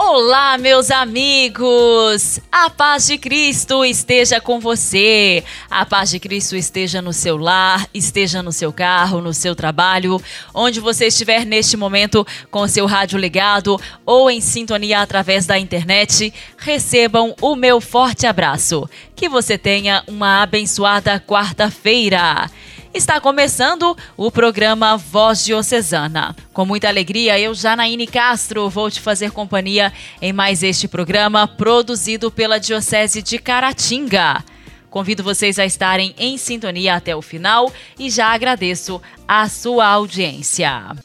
Olá, meus amigos! A paz de Cristo esteja com você. A paz de Cristo esteja no seu lar, esteja no seu carro, no seu trabalho, onde você estiver neste momento com seu rádio ligado ou em sintonia através da internet. Recebam o meu forte abraço. Que você tenha uma abençoada quarta-feira. Está começando o programa Voz Diocesana. Com muita alegria, eu, Janaíne Castro, vou te fazer companhia em mais este programa produzido pela Diocese de Caratinga. Convido vocês a estarem em sintonia até o final e já agradeço a sua audiência.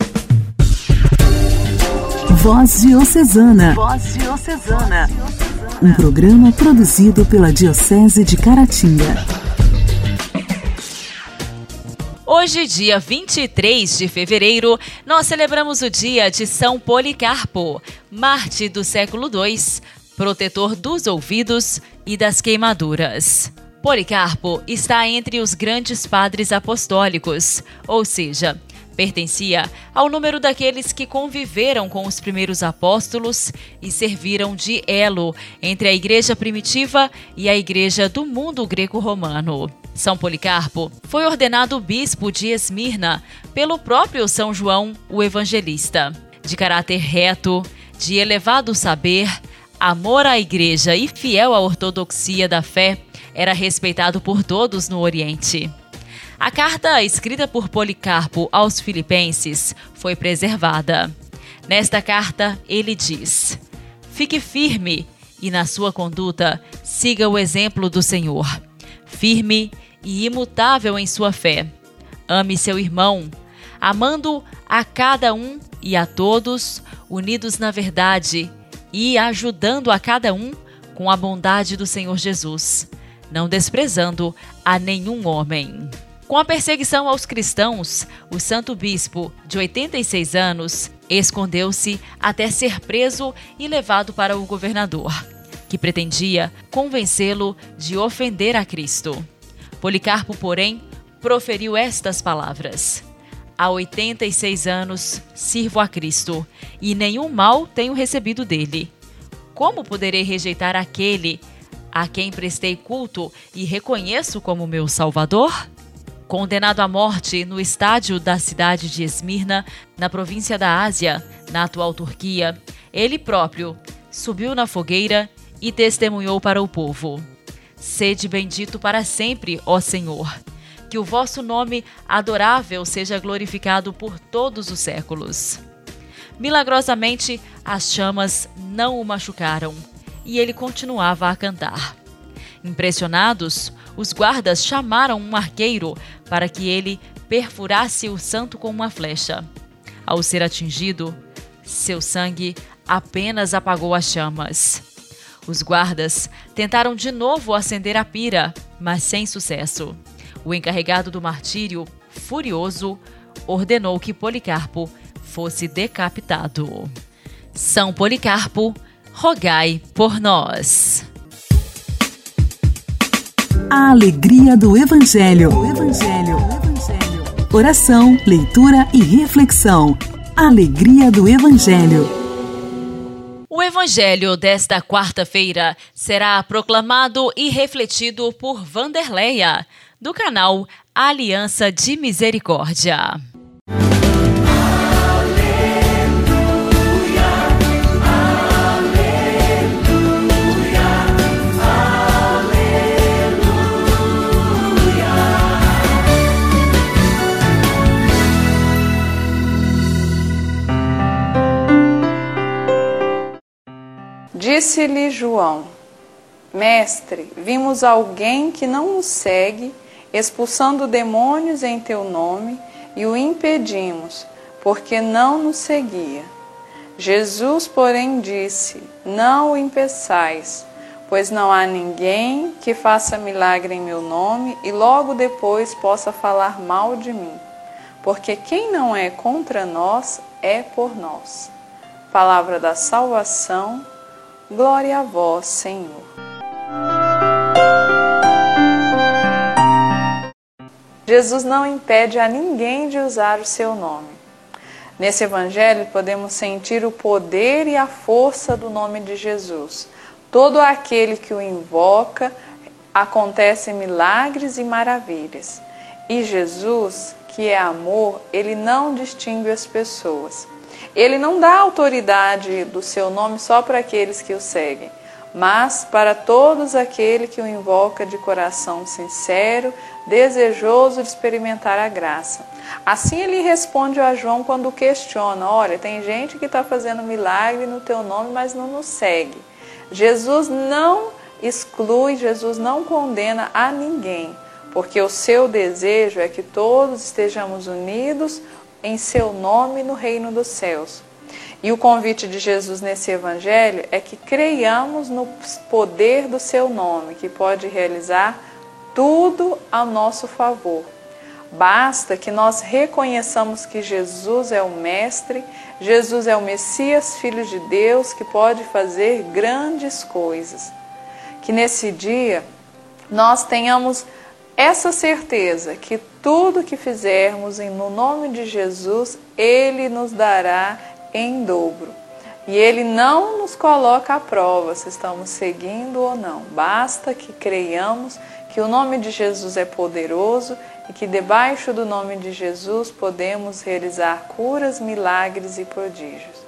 Voz Diocesana. Voz Diocesana. Um programa produzido pela Diocese de Caratinga. Hoje, dia 23 de fevereiro, nós celebramos o dia de São Policarpo, Marte do século II, protetor dos ouvidos e das queimaduras. Policarpo está entre os grandes padres apostólicos, ou seja, pertencia ao número daqueles que conviveram com os primeiros apóstolos e serviram de elo entre a igreja primitiva e a igreja do mundo greco-romano. São Policarpo foi ordenado bispo de Esmirna pelo próprio São João, o Evangelista. De caráter reto, de elevado saber, amor à igreja e fiel à ortodoxia da fé, era respeitado por todos no Oriente. A carta escrita por Policarpo aos Filipenses foi preservada. Nesta carta, ele diz: Fique firme e, na sua conduta, siga o exemplo do Senhor. Firme e imutável em sua fé. Ame seu irmão, amando a cada um e a todos, unidos na verdade e ajudando a cada um com a bondade do Senhor Jesus, não desprezando a nenhum homem. Com a perseguição aos cristãos, o santo bispo, de 86 anos, escondeu-se até ser preso e levado para o governador, que pretendia convencê-lo de ofender a Cristo. Policarpo, porém, proferiu estas palavras: Há 86 anos sirvo a Cristo e nenhum mal tenho recebido dele. Como poderei rejeitar aquele a quem prestei culto e reconheço como meu Salvador? Condenado à morte no estádio da cidade de Esmirna, na província da Ásia, na atual Turquia, ele próprio subiu na fogueira e testemunhou para o povo. Sede bendito para sempre, ó Senhor. Que o vosso nome adorável seja glorificado por todos os séculos. Milagrosamente, as chamas não o machucaram e ele continuava a cantar. Impressionados, os guardas chamaram um arqueiro para que ele perfurasse o santo com uma flecha. Ao ser atingido, seu sangue apenas apagou as chamas. Os guardas tentaram de novo acender a pira, mas sem sucesso. O encarregado do martírio, furioso, ordenou que Policarpo fosse decapitado. São Policarpo, rogai por nós. A alegria do Evangelho. Evangelho. Oração, leitura e reflexão. Alegria do Evangelho. O evangelho desta quarta-feira será proclamado e refletido por Vanderleia, do canal Aliança de Misericórdia. Disse-lhe João: Mestre, vimos alguém que não nos segue, expulsando demônios em teu nome, e o impedimos, porque não nos seguia. Jesus, porém, disse: Não o impeçais, pois não há ninguém que faça milagre em meu nome e logo depois possa falar mal de mim. Porque quem não é contra nós é por nós. Palavra da salvação Glória a vós, Senhor. Jesus não impede a ninguém de usar o seu nome. Nesse evangelho podemos sentir o poder e a força do nome de Jesus. Todo aquele que o invoca, acontecem milagres e maravilhas. E Jesus, que é amor, ele não distingue as pessoas. Ele não dá autoridade do seu nome só para aqueles que o seguem, mas para todos aqueles que o invoca de coração sincero, desejoso de experimentar a graça. Assim ele responde a João quando questiona: Olha, tem gente que está fazendo milagre no teu nome, mas não nos segue. Jesus não exclui, Jesus não condena a ninguém, porque o seu desejo é que todos estejamos unidos em seu nome no reino dos céus. E o convite de Jesus nesse evangelho é que creiamos no poder do seu nome, que pode realizar tudo a nosso favor. Basta que nós reconheçamos que Jesus é o Mestre, Jesus é o Messias, Filho de Deus, que pode fazer grandes coisas que nesse dia nós tenhamos essa certeza que tudo que fizermos no nome de Jesus, Ele nos dará em dobro. E Ele não nos coloca à prova se estamos seguindo ou não. Basta que creiamos que o nome de Jesus é poderoso e que debaixo do nome de Jesus podemos realizar curas, milagres e prodígios.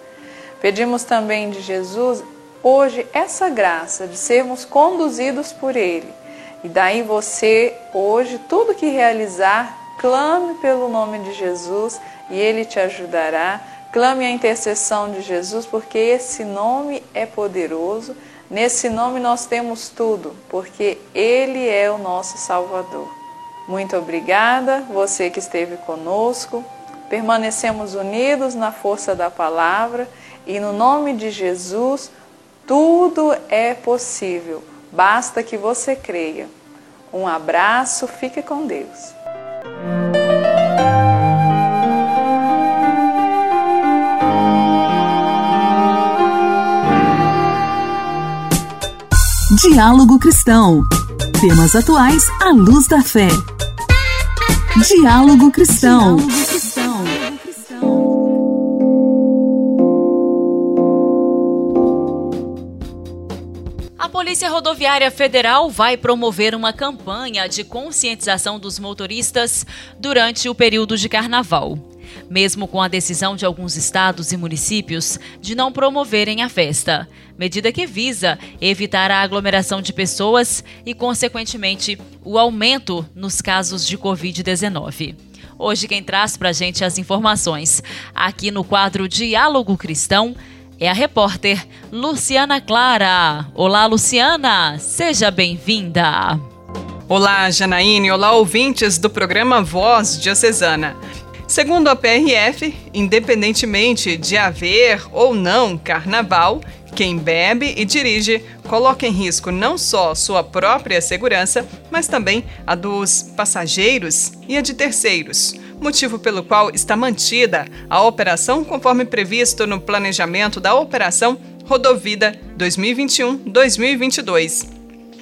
Pedimos também de Jesus hoje essa graça de sermos conduzidos por Ele. E daí você, hoje, tudo que realizar, clame pelo nome de Jesus e Ele te ajudará. Clame a intercessão de Jesus, porque esse nome é poderoso. Nesse nome nós temos tudo, porque Ele é o nosso Salvador. Muito obrigada, você que esteve conosco. Permanecemos unidos na força da palavra e no nome de Jesus tudo é possível, basta que você creia. Um abraço, fique com Deus. Diálogo Cristão. Temas atuais à luz da fé. Diálogo Cristão. Diálogo Polícia Rodoviária Federal vai promover uma campanha de conscientização dos motoristas durante o período de carnaval. Mesmo com a decisão de alguns estados e municípios de não promoverem a festa, medida que visa evitar a aglomeração de pessoas e, consequentemente, o aumento nos casos de Covid-19. Hoje, quem traz para a gente as informações aqui no quadro Diálogo Cristão é a repórter Luciana Clara. Olá, Luciana, seja bem-vinda. Olá, Janaíne. Olá, ouvintes do programa Voz Diocesana. Segundo a PRF, independentemente de haver ou não carnaval, quem bebe e dirige coloca em risco não só sua própria segurança, mas também a dos passageiros e a de terceiros motivo pelo qual está mantida a operação conforme previsto no planejamento da Operação Rodovida 2021-2022.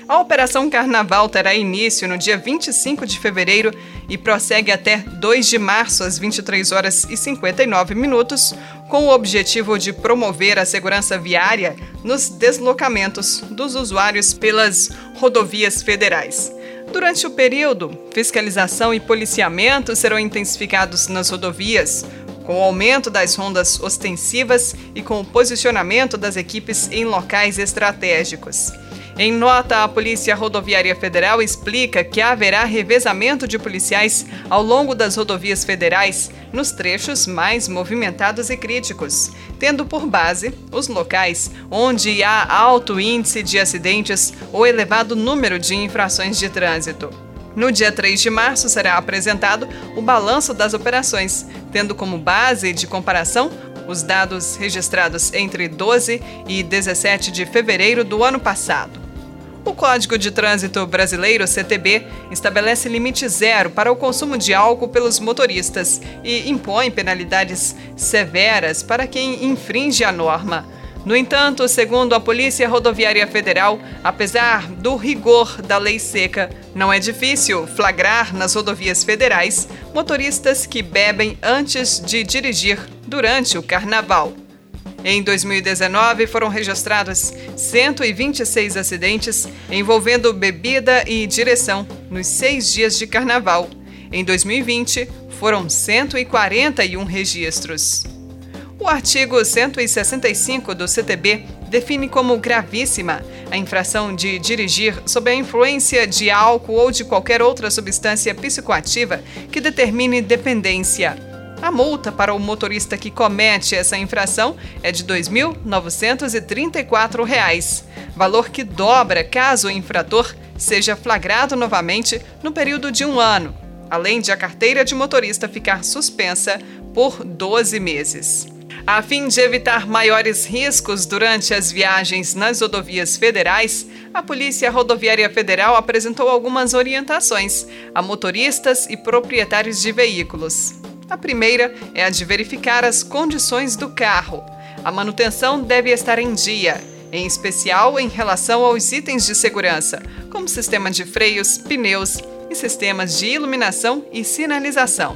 A Operação Carnaval terá início no dia 25 de fevereiro e prossegue até 2 de março, às 23 horas e 59 minutos, com o objetivo de promover a segurança viária nos deslocamentos dos usuários pelas rodovias federais. Durante o período, fiscalização e policiamento serão intensificados nas rodovias, com o aumento das rondas ostensivas e com o posicionamento das equipes em locais estratégicos. Em nota, a Polícia Rodoviária Federal explica que haverá revezamento de policiais ao longo das rodovias federais nos trechos mais movimentados e críticos, tendo por base os locais onde há alto índice de acidentes ou elevado número de infrações de trânsito. No dia 3 de março será apresentado o balanço das operações, tendo como base de comparação os dados registrados entre 12 e 17 de fevereiro do ano passado. O Código de Trânsito Brasileiro, CTB, estabelece limite zero para o consumo de álcool pelos motoristas e impõe penalidades severas para quem infringe a norma. No entanto, segundo a Polícia Rodoviária Federal, apesar do rigor da lei seca, não é difícil flagrar nas rodovias federais motoristas que bebem antes de dirigir durante o carnaval. Em 2019, foram registrados 126 acidentes envolvendo bebida e direção nos seis dias de carnaval. Em 2020, foram 141 registros. O artigo 165 do CTB define como gravíssima a infração de dirigir sob a influência de álcool ou de qualquer outra substância psicoativa que determine dependência. A multa para o motorista que comete essa infração é de R$ 2.934, valor que dobra caso o infrator seja flagrado novamente no período de um ano, além de a carteira de motorista ficar suspensa por 12 meses. A fim de evitar maiores riscos durante as viagens nas rodovias federais, a Polícia Rodoviária Federal apresentou algumas orientações a motoristas e proprietários de veículos. A primeira é a de verificar as condições do carro. A manutenção deve estar em dia, em especial em relação aos itens de segurança, como sistema de freios, pneus e sistemas de iluminação e sinalização.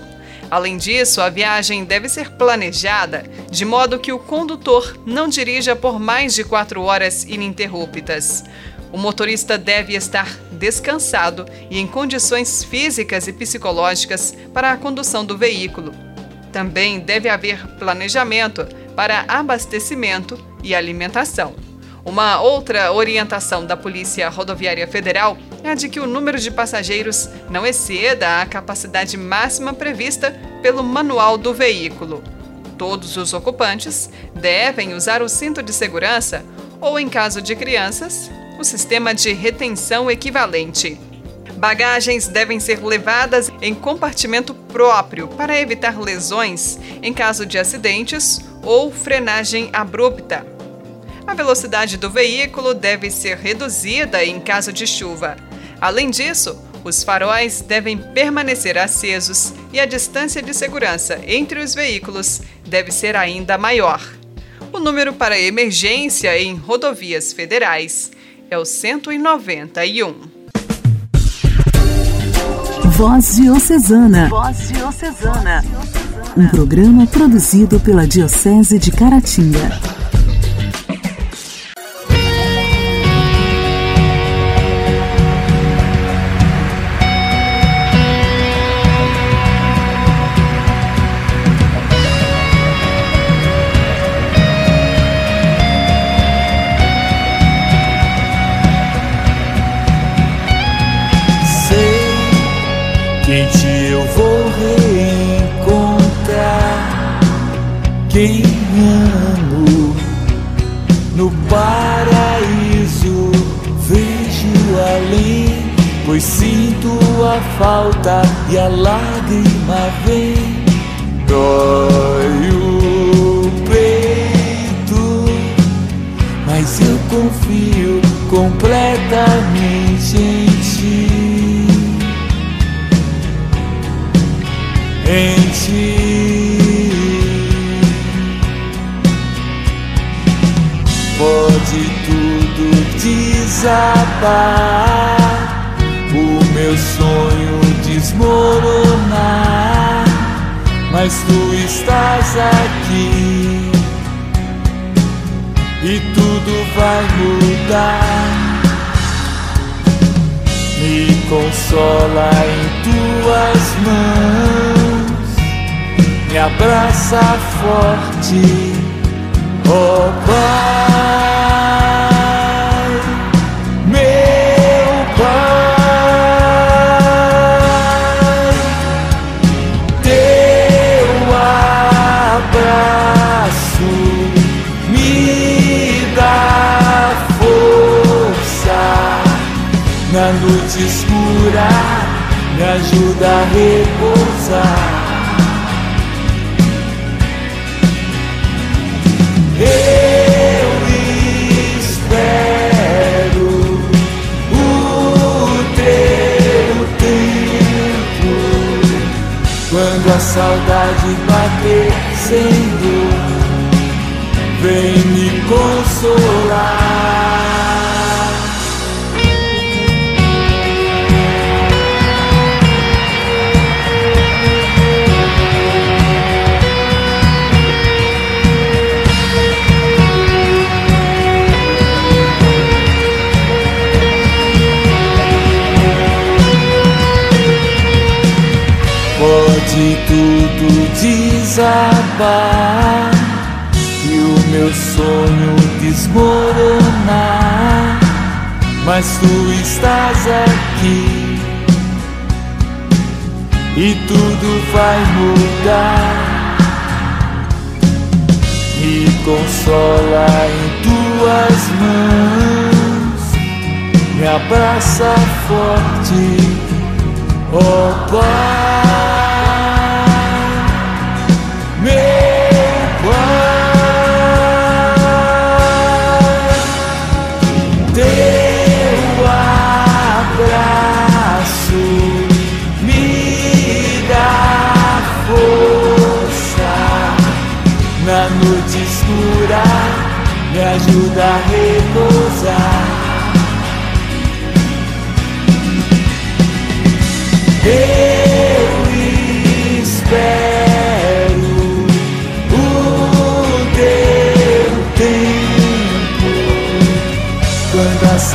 Além disso, a viagem deve ser planejada de modo que o condutor não dirija por mais de quatro horas ininterruptas. O motorista deve estar descansado e em condições físicas e psicológicas para a condução do veículo. Também deve haver planejamento para abastecimento e alimentação. Uma outra orientação da Polícia Rodoviária Federal é a de que o número de passageiros não exceda a capacidade máxima prevista pelo manual do veículo. Todos os ocupantes devem usar o cinto de segurança ou, em caso de crianças, o sistema de retenção equivalente. Bagagens devem ser levadas em compartimento próprio para evitar lesões em caso de acidentes ou frenagem abrupta. A velocidade do veículo deve ser reduzida em caso de chuva. Além disso, os faróis devem permanecer acesos e a distância de segurança entre os veículos deve ser ainda maior. O número para emergência em rodovias federais é o 191. Voz Diocesana. Voz Diocesana. Um programa produzido pela Diocese de Caratinga. Falta e a lágrima vem, dói o peito, mas eu confio completamente em ti. Em ti. pode tudo desabar, desmoronar, mas tu estás aqui e tudo vai mudar. Me consola em tuas mãos, me abraça forte, oh Pai. Noite escura me ajuda a repousar. Eu espero o teu tempo quando a saudade bater desabar e o meu sonho desmoronar, mas tu estás aqui e tudo vai mudar. Me consola em tuas mãos, me abraça forte, ó oh, Pai.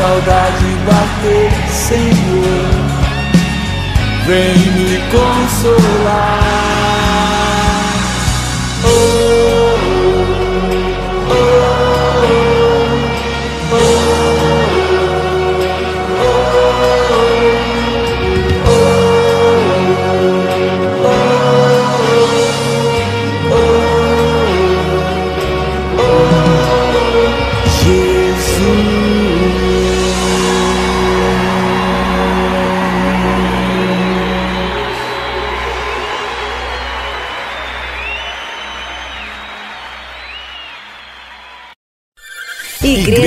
Saudade bater, Senhor, vem me consolar.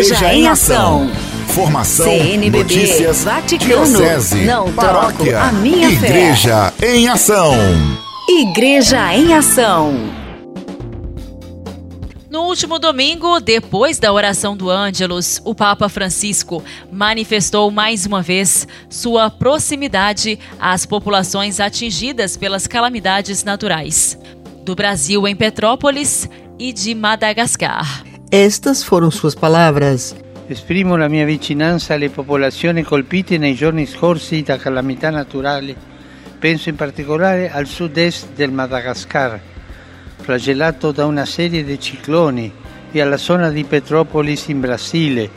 Igreja em Ação. Formação, CNBB, notícias, Vaticano, diocese, não paróquia, a minha fé. Igreja em Ação. Igreja em Ação. No último domingo, depois da oração do Ângelus, o Papa Francisco manifestou mais uma vez sua proximidade às populações atingidas pelas calamidades naturais do Brasil em Petrópolis e de Madagascar. Estas foram suas palavras. Esprimo la mia vicinanza alle popolazioni colpite nei giorni scorsi da calamità naturali. Penso in particolare al sud-est del Madagascar, flagellato da una serie di cicloni, e alla zona di Petrópolis in Brasile,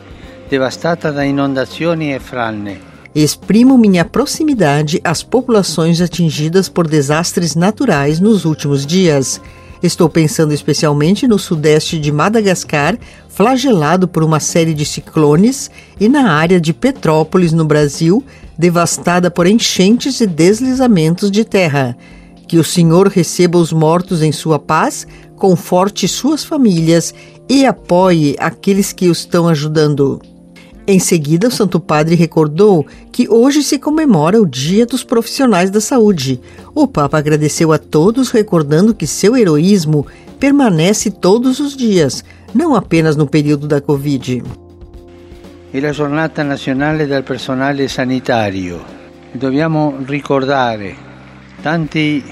devastata da inondazioni e frane. Exprimo minha proximidade às populações atingidas por desastres naturais nos últimos dias. Estou pensando especialmente no sudeste de Madagascar, flagelado por uma série de ciclones, e na área de Petrópolis, no Brasil, devastada por enchentes e deslizamentos de terra. Que o Senhor receba os mortos em sua paz, conforte suas famílias e apoie aqueles que o estão ajudando. Em seguida, o Santo Padre recordou que hoje se comemora o Dia dos Profissionais da Saúde. O Papa agradeceu a todos, recordando que seu heroísmo permanece todos os dias, não apenas no período da Covid. È la giornata nazionale del personale sanitario. Dobbiamo ricordare tanti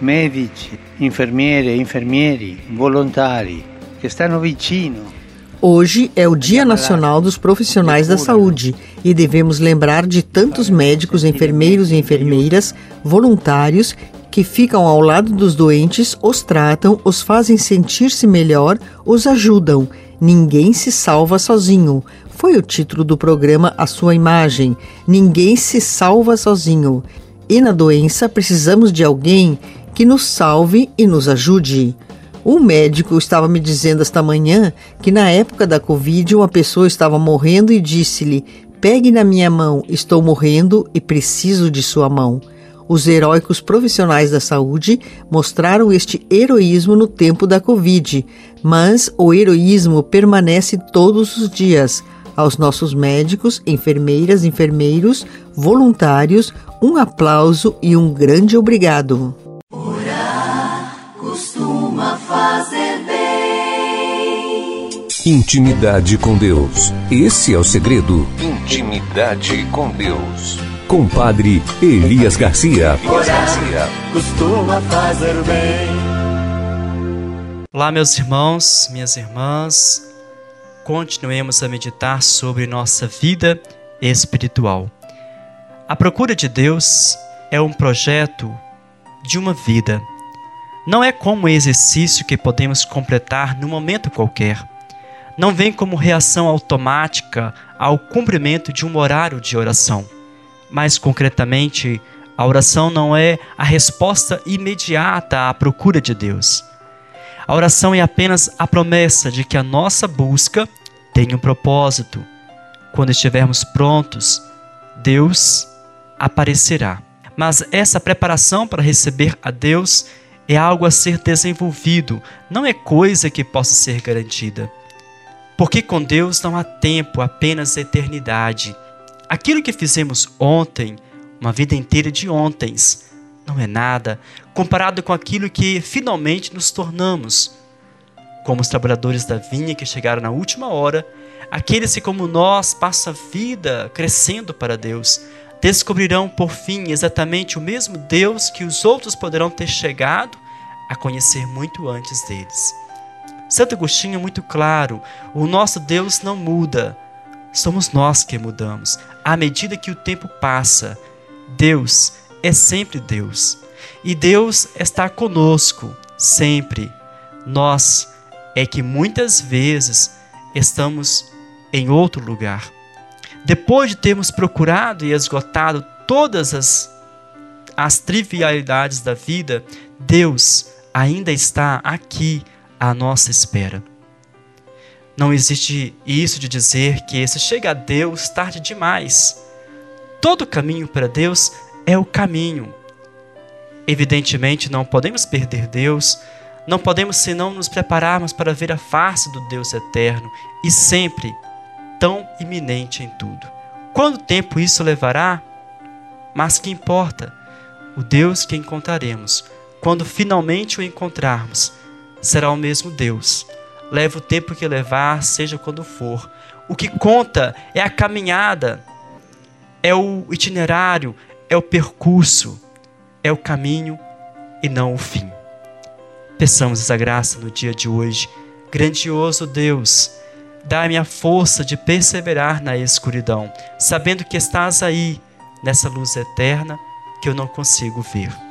medici, infermiere, infermieri, volontari che stanno vicino Hoje é o Dia Nacional dos Profissionais da Saúde e devemos lembrar de tantos médicos, enfermeiros e enfermeiras, voluntários que ficam ao lado dos doentes, os tratam, os fazem sentir-se melhor, os ajudam. Ninguém se salva sozinho. Foi o título do programa A Sua Imagem. Ninguém se salva sozinho. E na doença precisamos de alguém que nos salve e nos ajude. Um médico estava me dizendo esta manhã que na época da Covid uma pessoa estava morrendo e disse-lhe: Pegue na minha mão, estou morrendo e preciso de sua mão. Os heróicos profissionais da saúde mostraram este heroísmo no tempo da Covid, mas o heroísmo permanece todos os dias. Aos nossos médicos, enfermeiras, enfermeiros, voluntários, um aplauso e um grande obrigado. Intimidade com Deus. Esse é o segredo. Intimidade com Deus. Compadre Elias Garcia. Elias Garcia. Costuma fazer bem. Olá, meus irmãos, minhas irmãs. Continuemos a meditar sobre nossa vida espiritual. A procura de Deus é um projeto de uma vida. Não é como um exercício que podemos completar no momento qualquer não vem como reação automática ao cumprimento de um horário de oração. Mais concretamente, a oração não é a resposta imediata à procura de Deus. A oração é apenas a promessa de que a nossa busca tem um propósito. Quando estivermos prontos, Deus aparecerá. Mas essa preparação para receber a Deus é algo a ser desenvolvido, não é coisa que possa ser garantida. Porque com Deus não há tempo, apenas eternidade. Aquilo que fizemos ontem, uma vida inteira de ontens, não é nada comparado com aquilo que finalmente nos tornamos. Como os trabalhadores da vinha que chegaram na última hora, aqueles que, como nós, passam a vida crescendo para Deus, descobrirão por fim exatamente o mesmo Deus que os outros poderão ter chegado a conhecer muito antes deles. Santo Agostinho é muito claro: o nosso Deus não muda, somos nós que mudamos. À medida que o tempo passa, Deus é sempre Deus. E Deus está conosco sempre. Nós é que muitas vezes estamos em outro lugar. Depois de termos procurado e esgotado todas as, as trivialidades da vida, Deus ainda está aqui à nossa espera. Não existe isso de dizer que se chega a Deus tarde demais. Todo caminho para Deus é o caminho. Evidentemente, não podemos perder Deus, não podemos senão nos prepararmos para ver a face do Deus eterno e sempre tão iminente em tudo. Quanto tempo isso levará? Mas que importa? O Deus que encontraremos, quando finalmente o encontrarmos, será o mesmo Deus. Leva o tempo que levar, seja quando for. O que conta é a caminhada, é o itinerário, é o percurso, é o caminho e não o fim. Peçamos essa graça no dia de hoje. Grandioso Deus, dá-me a força de perseverar na escuridão, sabendo que estás aí, nessa luz eterna que eu não consigo ver.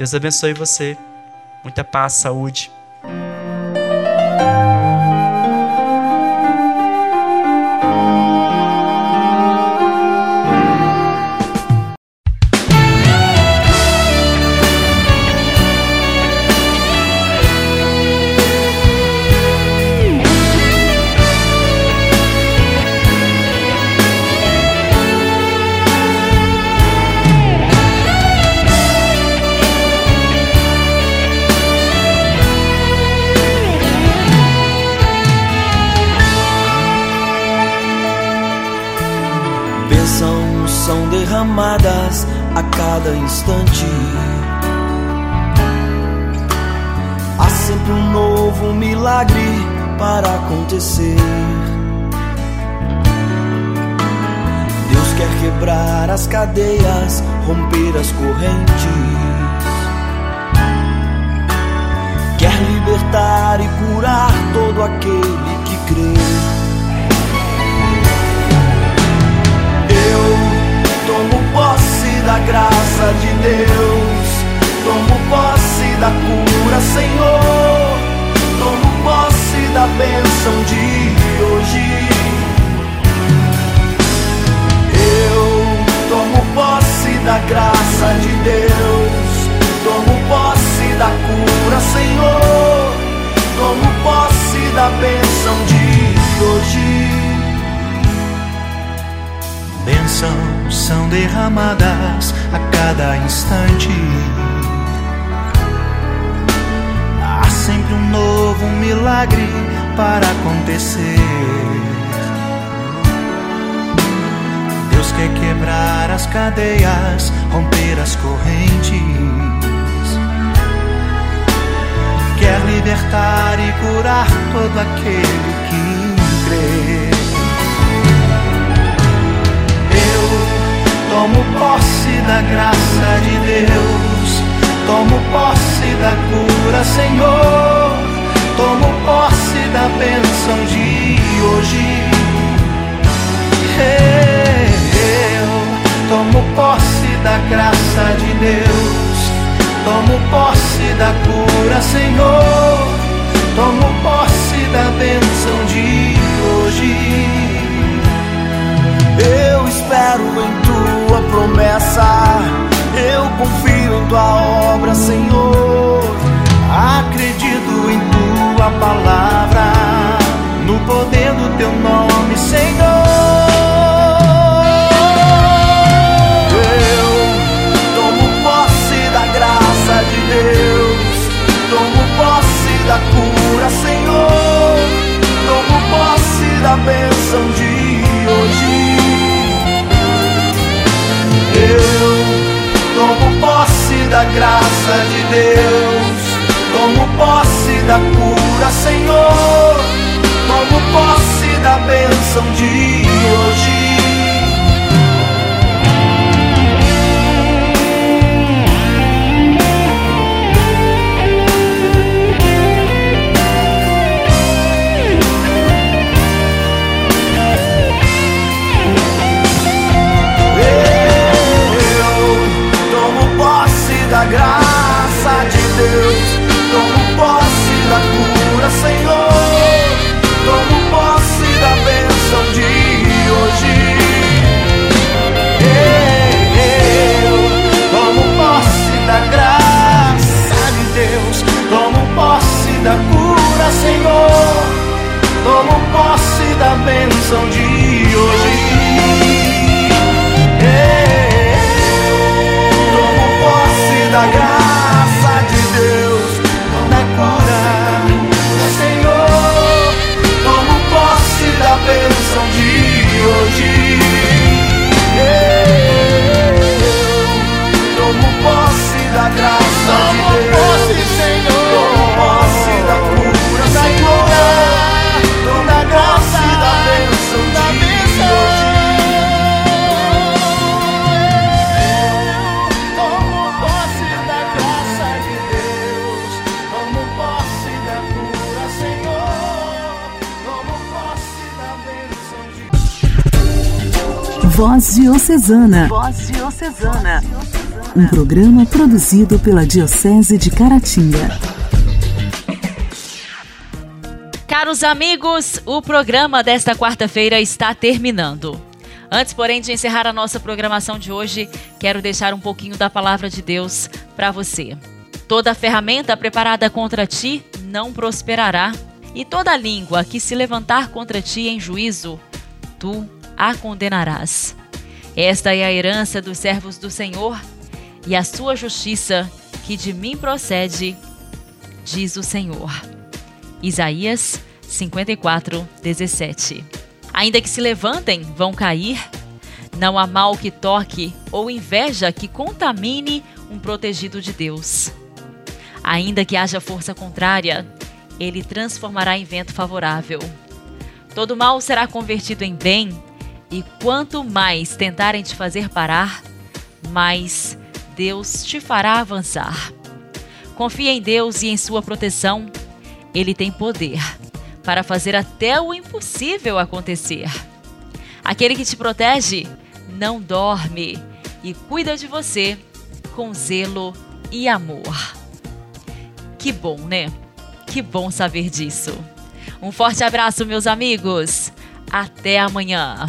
Deus abençoe você. Muita paz, saúde. Romper as correntes. Quer libertar e curar todo aquele que crê. da graça de Deus. Tomo posse da cura, Senhor. Tomo posse da bênção de hoje. Da graça de Deus. Tomo posse da cura, Senhor. Tomo posse da bênção de hoje. Bênçãos são derramadas a cada instante. Há sempre um novo milagre para acontecer. Quer quebrar as cadeias, romper as correntes. quer libertar e curar todo aquele que crê. Eu tomo posse da graça de Deus, tomo posse da cura, Senhor, tomo posse da bênção de hoje. Eu tomo posse da graça de Deus, tomo posse da cura, Senhor, tomo posse da bênção de hoje. Eu espero em tua promessa, eu confio em tua obra, Senhor. Acredito em tua palavra, no poder do teu nome, Senhor. Bênção de Voz Diocesana. Voz Diocesana. Um programa produzido pela Diocese de Caratinga. Caros amigos, o programa desta quarta-feira está terminando. Antes, porém, de encerrar a nossa programação de hoje, quero deixar um pouquinho da palavra de Deus para você. Toda ferramenta preparada contra ti não prosperará, e toda língua que se levantar contra ti em juízo, tu a condenarás. Esta é a herança dos servos do Senhor e a sua justiça que de mim procede, diz o Senhor. Isaías 54, 17. Ainda que se levantem, vão cair. Não há mal que toque ou inveja que contamine um protegido de Deus. Ainda que haja força contrária, ele transformará em vento favorável. Todo mal será convertido em bem, e quanto mais tentarem te fazer parar, mais Deus te fará avançar. Confie em Deus e em sua proteção. Ele tem poder para fazer até o impossível acontecer. Aquele que te protege não dorme e cuida de você com zelo e amor. Que bom, né? Que bom saber disso. Um forte abraço, meus amigos. Até amanhã.